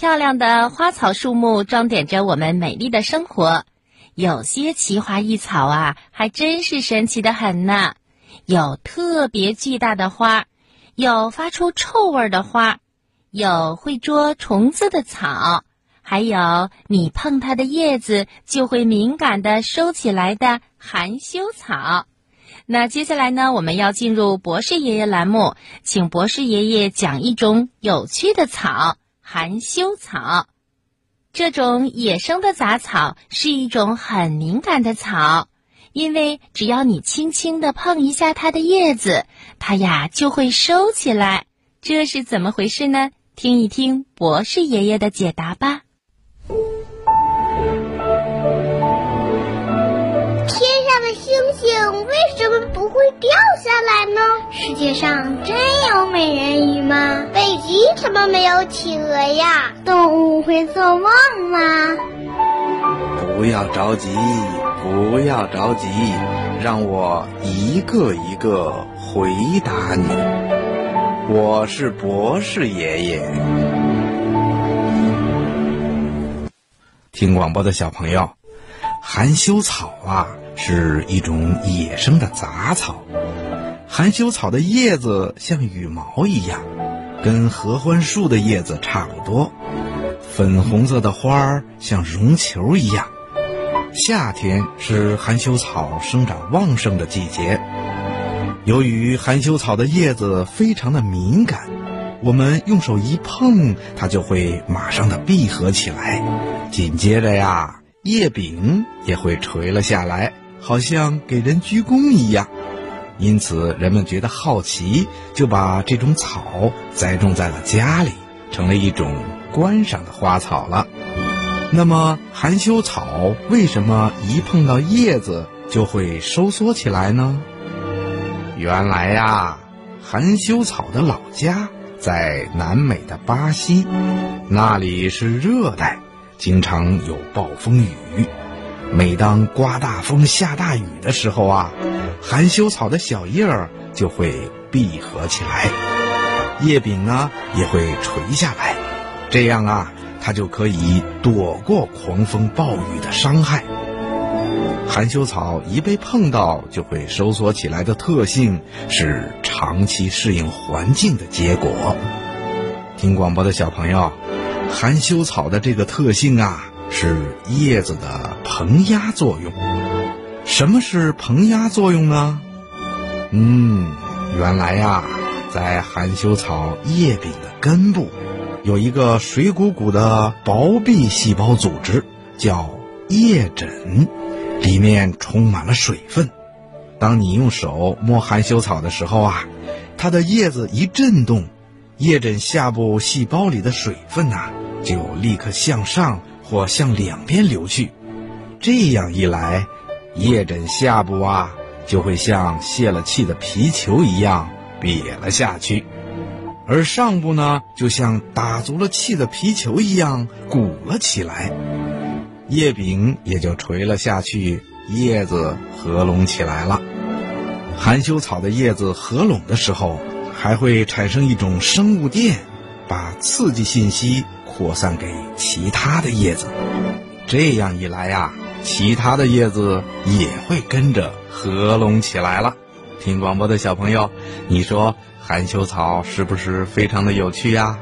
漂亮的花草树木装点着我们美丽的生活。有些奇花异草啊，还真是神奇的很呢。有特别巨大的花，有发出臭味的花，有会捉虫子的草，还有你碰它的叶子就会敏感的收起来的含羞草。那接下来呢，我们要进入博士爷爷栏目，请博士爷爷讲一种有趣的草。含羞草，这种野生的杂草是一种很敏感的草，因为只要你轻轻的碰一下它的叶子，它呀就会收起来。这是怎么回事呢？听一听博士爷爷的解答吧。天上的星星为什么掉下来呢？世界上真有美人鱼吗？北极怎么没有企鹅呀？动物会做梦吗？不要着急，不要着急，让我一个一个回答你。我是博士爷爷。听广播的小朋友，含羞草啊。是一种野生的杂草，含羞草的叶子像羽毛一样，跟合欢树的叶子差不多。粉红色的花儿像绒球一样。夏天是含羞草生长旺盛的季节。由于含羞草的叶子非常的敏感，我们用手一碰，它就会马上的闭合起来。紧接着呀，叶柄也会垂了下来。好像给人鞠躬一样，因此人们觉得好奇，就把这种草栽种在了家里，成了一种观赏的花草了。那么含羞草为什么一碰到叶子就会收缩起来呢？原来呀，含羞草的老家在南美的巴西，那里是热带，经常有暴风雨。每当刮大风、下大雨的时候啊，含羞草的小叶儿就会闭合起来，叶柄呢也会垂下来，这样啊，它就可以躲过狂风暴雨的伤害。含羞草一被碰到就会收缩起来的特性，是长期适应环境的结果。听广播的小朋友，含羞草的这个特性啊。是叶子的膨压作用。什么是膨压作用呢？嗯，原来呀，在含羞草叶柄的根部，有一个水鼓鼓的薄壁细胞组织，叫叶枕，里面充满了水分。当你用手摸含羞草的时候啊，它的叶子一震动，叶枕下部细胞里的水分呐，就立刻向上。或向两边流去，这样一来，叶枕下部啊就会像泄了气的皮球一样瘪了下去，而上部呢就像打足了气的皮球一样鼓了起来，叶柄也就垂了下去，叶子合拢起来了。含羞草的叶子合拢的时候，还会产生一种生物电，把刺激信息。扩散给其他的叶子，这样一来呀，其他的叶子也会跟着合拢起来了。听广播的小朋友，你说含羞草是不是非常的有趣呀？